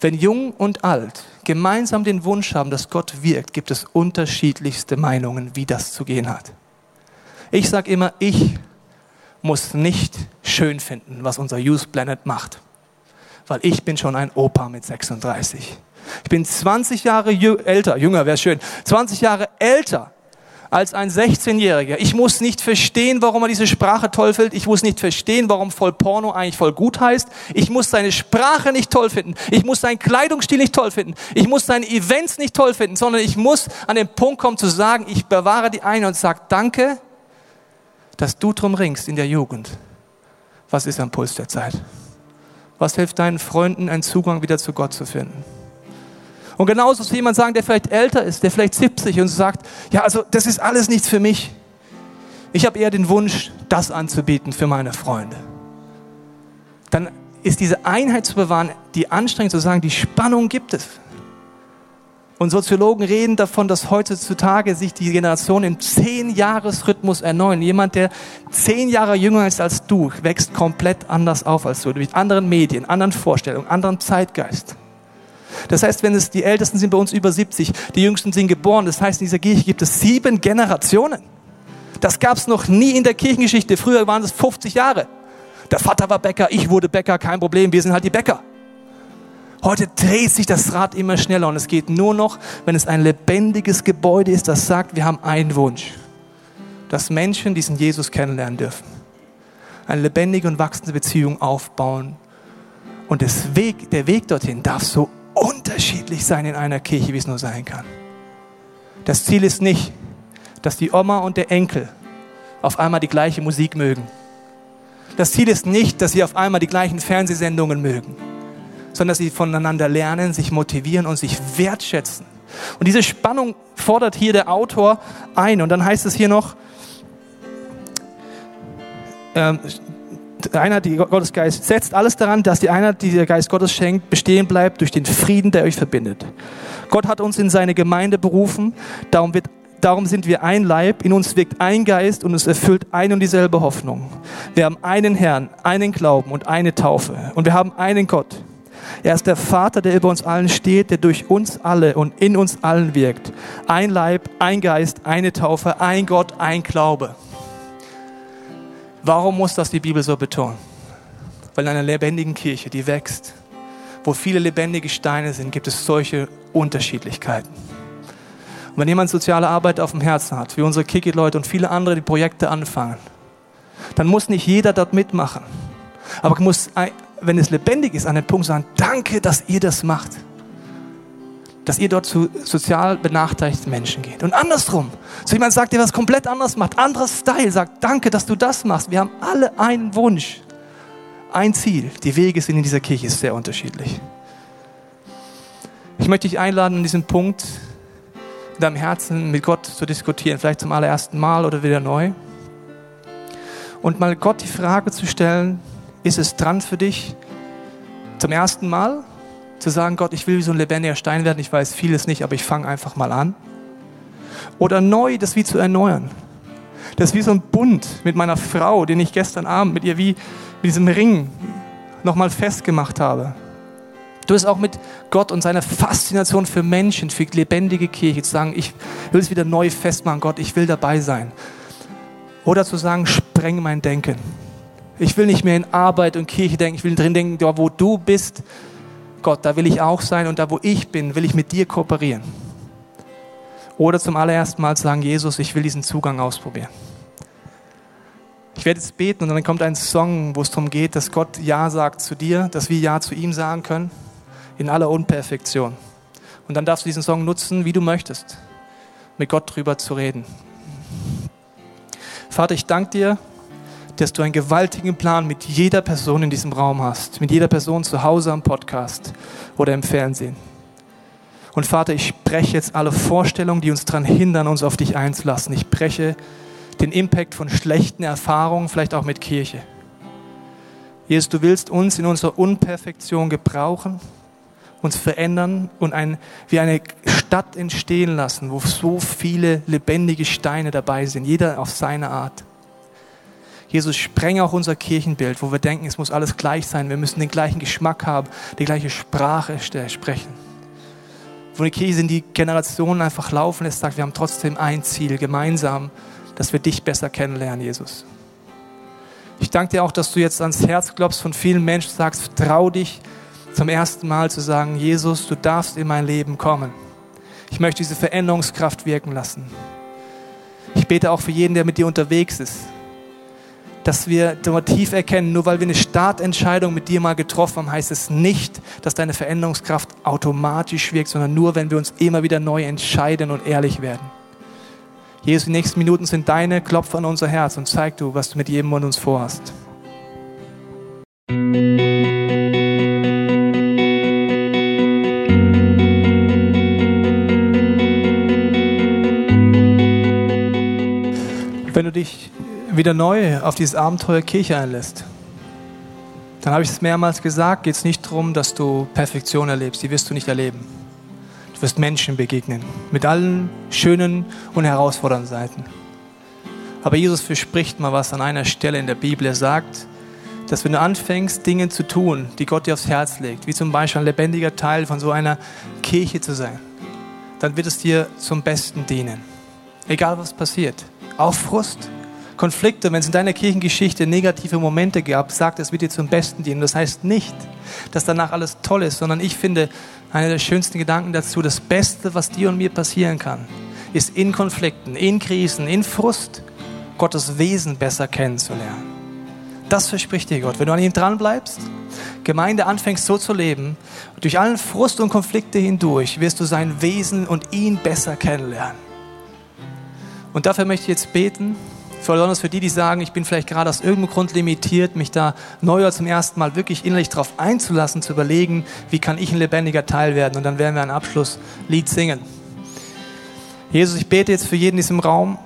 Wenn jung und alt gemeinsam den Wunsch haben, dass Gott wirkt, gibt es unterschiedlichste Meinungen, wie das zu gehen hat. Ich sage immer, ich muss nicht schön finden, was unser Youth Planet macht. Weil ich bin schon ein Opa mit 36. Ich bin 20 Jahre älter, jünger wäre schön, 20 Jahre älter als ein 16-Jähriger. Ich muss nicht verstehen, warum er diese Sprache toll findet. Ich muss nicht verstehen, warum voll Porno eigentlich voll gut heißt. Ich muss seine Sprache nicht toll finden. Ich muss seinen Kleidungsstil nicht toll finden. Ich muss seine Events nicht toll finden, sondern ich muss an den Punkt kommen zu sagen, ich bewahre die eine und sage, danke, dass du drum ringst in der Jugend. Was ist am Puls der Zeit? Was hilft deinen Freunden, einen Zugang wieder zu Gott zu finden? Und genauso zu jemand sagen, der vielleicht älter ist, der vielleicht 70 und sagt, ja, also das ist alles nichts für mich. Ich habe eher den Wunsch, das anzubieten für meine Freunde. Dann ist diese Einheit zu bewahren, die anstrengend zu sagen, die Spannung gibt es. Und Soziologen reden davon, dass heutzutage sich die Generation im Zehn-Jahres-Rhythmus erneuern. Jemand, der zehn Jahre jünger ist als du, wächst komplett anders auf als du, mit anderen Medien, anderen Vorstellungen, anderem Zeitgeist. Das heißt, wenn es die Ältesten sind bei uns über 70, die Jüngsten sind geboren, das heißt, in dieser Kirche gibt es sieben Generationen. Das gab es noch nie in der Kirchengeschichte. Früher waren es 50 Jahre. Der Vater war Bäcker, ich wurde Bäcker, kein Problem, wir sind halt die Bäcker. Heute dreht sich das Rad immer schneller und es geht nur noch, wenn es ein lebendiges Gebäude ist, das sagt, wir haben einen Wunsch, dass Menschen diesen Jesus kennenlernen dürfen. Eine lebendige und wachsende Beziehung aufbauen Und Weg, der Weg dorthin darf so unterschiedlich sein in einer Kirche, wie es nur sein kann. Das Ziel ist nicht, dass die Oma und der Enkel auf einmal die gleiche Musik mögen. Das Ziel ist nicht, dass sie auf einmal die gleichen Fernsehsendungen mögen, sondern dass sie voneinander lernen, sich motivieren und sich wertschätzen. Und diese Spannung fordert hier der Autor ein. Und dann heißt es hier noch, ähm, Einheit, die Gottes Geist setzt alles daran, dass die Einheit, die der Geist Gottes schenkt, bestehen bleibt durch den Frieden, der euch verbindet. Gott hat uns in seine Gemeinde berufen, darum, wird, darum sind wir ein Leib, in uns wirkt ein Geist und es erfüllt ein und dieselbe Hoffnung. Wir haben einen Herrn, einen Glauben und eine Taufe und wir haben einen Gott. Er ist der Vater, der über uns allen steht, der durch uns alle und in uns allen wirkt. Ein Leib, ein Geist, eine Taufe, ein Gott, ein Glaube. Warum muss das die Bibel so betonen? Weil in einer lebendigen Kirche, die wächst, wo viele lebendige Steine sind, gibt es solche Unterschiedlichkeiten. Und wenn jemand soziale Arbeit auf dem Herzen hat, wie unsere Kiki-Leute und viele andere, die Projekte anfangen, dann muss nicht jeder dort mitmachen. Aber muss, wenn es lebendig ist, an den Punkt sagen, danke, dass ihr das macht dass ihr dort zu sozial benachteiligten Menschen geht. Und andersrum, so jemand sagt, der was komplett anderes macht, anderes Style, sagt, danke, dass du das machst. Wir haben alle einen Wunsch, ein Ziel. Die Wege sind in dieser Kirche sehr unterschiedlich. Ich möchte dich einladen, an diesem Punkt in deinem Herzen mit Gott zu diskutieren, vielleicht zum allerersten Mal oder wieder neu. Und mal Gott die Frage zu stellen, ist es dran für dich zum ersten Mal zu sagen, Gott, ich will wie so ein lebendiger Stein werden. Ich weiß vieles nicht, aber ich fange einfach mal an. Oder neu das wie zu erneuern. Das ist wie so ein Bund mit meiner Frau, den ich gestern Abend mit ihr wie mit diesem Ring nochmal festgemacht habe. Du bist auch mit Gott und seiner Faszination für Menschen, für lebendige Kirche, zu sagen, ich will es wieder neu festmachen, Gott, ich will dabei sein. Oder zu sagen, spreng mein Denken. Ich will nicht mehr in Arbeit und Kirche denken, ich will drin denken, wo du bist, Gott, da will ich auch sein und da, wo ich bin, will ich mit dir kooperieren. Oder zum allerersten Mal sagen, Jesus, ich will diesen Zugang ausprobieren. Ich werde jetzt beten und dann kommt ein Song, wo es darum geht, dass Gott Ja sagt zu dir, dass wir Ja zu ihm sagen können, in aller Unperfektion. Und dann darfst du diesen Song nutzen, wie du möchtest, mit Gott drüber zu reden. Vater, ich danke dir dass du einen gewaltigen Plan mit jeder Person in diesem Raum hast, mit jeder Person zu Hause am Podcast oder im Fernsehen. Und Vater, ich spreche jetzt alle Vorstellungen, die uns daran hindern, uns auf dich einzulassen. Ich breche den Impact von schlechten Erfahrungen, vielleicht auch mit Kirche. Jesus, du willst uns in unserer Unperfektion gebrauchen, uns verändern und ein, wie eine Stadt entstehen lassen, wo so viele lebendige Steine dabei sind, jeder auf seine Art. Jesus, spreng auch unser Kirchenbild, wo wir denken, es muss alles gleich sein, wir müssen den gleichen Geschmack haben, die gleiche Sprache sprechen. Wo eine Kirche sind, die Generationen einfach laufen lässt, sagt, wir haben trotzdem ein Ziel, gemeinsam, dass wir dich besser kennenlernen, Jesus. Ich danke dir auch, dass du jetzt ans Herz klopfst von vielen Menschen, sagst, trau dich zum ersten Mal zu sagen, Jesus, du darfst in mein Leben kommen. Ich möchte diese Veränderungskraft wirken lassen. Ich bete auch für jeden, der mit dir unterwegs ist dass wir tief erkennen, nur weil wir eine Startentscheidung mit dir mal getroffen haben, heißt es nicht, dass deine Veränderungskraft automatisch wirkt, sondern nur, wenn wir uns immer wieder neu entscheiden und ehrlich werden. Jesus, die nächsten Minuten sind deine, klopf an unser Herz und zeig du, was du mit jedem von uns vorhast. Wenn du dich wieder neu auf dieses Abenteuer Kirche einlässt, dann habe ich es mehrmals gesagt, geht es nicht darum, dass du Perfektion erlebst. Die wirst du nicht erleben. Du wirst Menschen begegnen, mit allen schönen und herausfordernden Seiten. Aber Jesus verspricht mal was an einer Stelle in der Bibel. Er sagt, dass wenn du anfängst, Dinge zu tun, die Gott dir aufs Herz legt, wie zum Beispiel ein lebendiger Teil von so einer Kirche zu sein, dann wird es dir zum Besten dienen. Egal was passiert. Auch Frust, Konflikte, wenn es in deiner Kirchengeschichte negative Momente gab, sagt, es wird dir zum Besten dienen. Das heißt nicht, dass danach alles toll ist, sondern ich finde, einer der schönsten Gedanken dazu, das Beste, was dir und mir passieren kann, ist in Konflikten, in Krisen, in Frust, Gottes Wesen besser kennenzulernen. Das verspricht dir Gott. Wenn du an ihm dran bleibst, Gemeinde anfängst so zu leben, durch allen Frust und Konflikte hindurch wirst du sein Wesen und ihn besser kennenlernen. Und dafür möchte ich jetzt beten, besonders für die, die sagen, ich bin vielleicht gerade aus irgendeinem Grund limitiert, mich da neu zum ersten Mal wirklich innerlich darauf einzulassen, zu überlegen, wie kann ich ein lebendiger Teil werden. Und dann werden wir ein Abschlusslied singen. Jesus, ich bete jetzt für jeden in diesem Raum,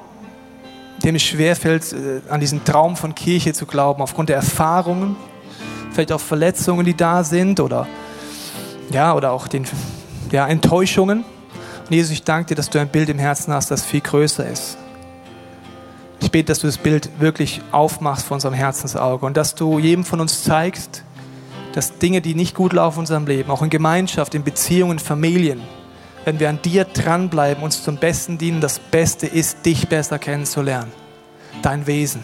dem es schwerfällt, äh, an diesen Traum von Kirche zu glauben, aufgrund der Erfahrungen, vielleicht auch Verletzungen, die da sind oder, ja, oder auch den ja, Enttäuschungen. Und Jesus, ich danke dir, dass du ein Bild im Herzen hast, das viel größer ist. Ich bete, dass du das Bild wirklich aufmachst vor unserem Herzensauge und dass du jedem von uns zeigst, dass Dinge, die nicht gut laufen in unserem Leben, auch in Gemeinschaft, in Beziehungen, Familien, wenn wir an dir dranbleiben, uns zum Besten dienen, das Beste ist, dich besser kennenzulernen, dein Wesen.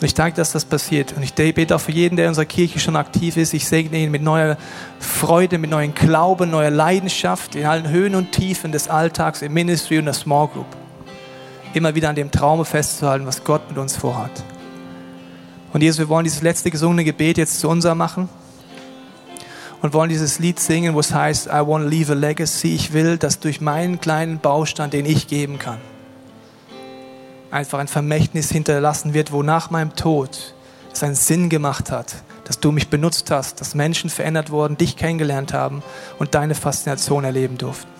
Und ich danke, dass das passiert. Und ich bete auch für jeden, der in unserer Kirche schon aktiv ist. Ich segne ihn mit neuer Freude, mit neuem Glauben, neuer Leidenschaft in allen Höhen und Tiefen des Alltags, im Ministry und der Small Group. Immer wieder an dem Traum festzuhalten, was Gott mit uns vorhat. Und Jesus, wir wollen dieses letzte gesungene Gebet jetzt zu unser machen und wollen dieses Lied singen, wo es heißt, I want to leave a legacy. Ich will, dass durch meinen kleinen Baustand, den ich geben kann, einfach ein Vermächtnis hinterlassen wird, wo nach meinem Tod es einen Sinn gemacht hat, dass du mich benutzt hast, dass Menschen verändert wurden, dich kennengelernt haben und deine Faszination erleben durften.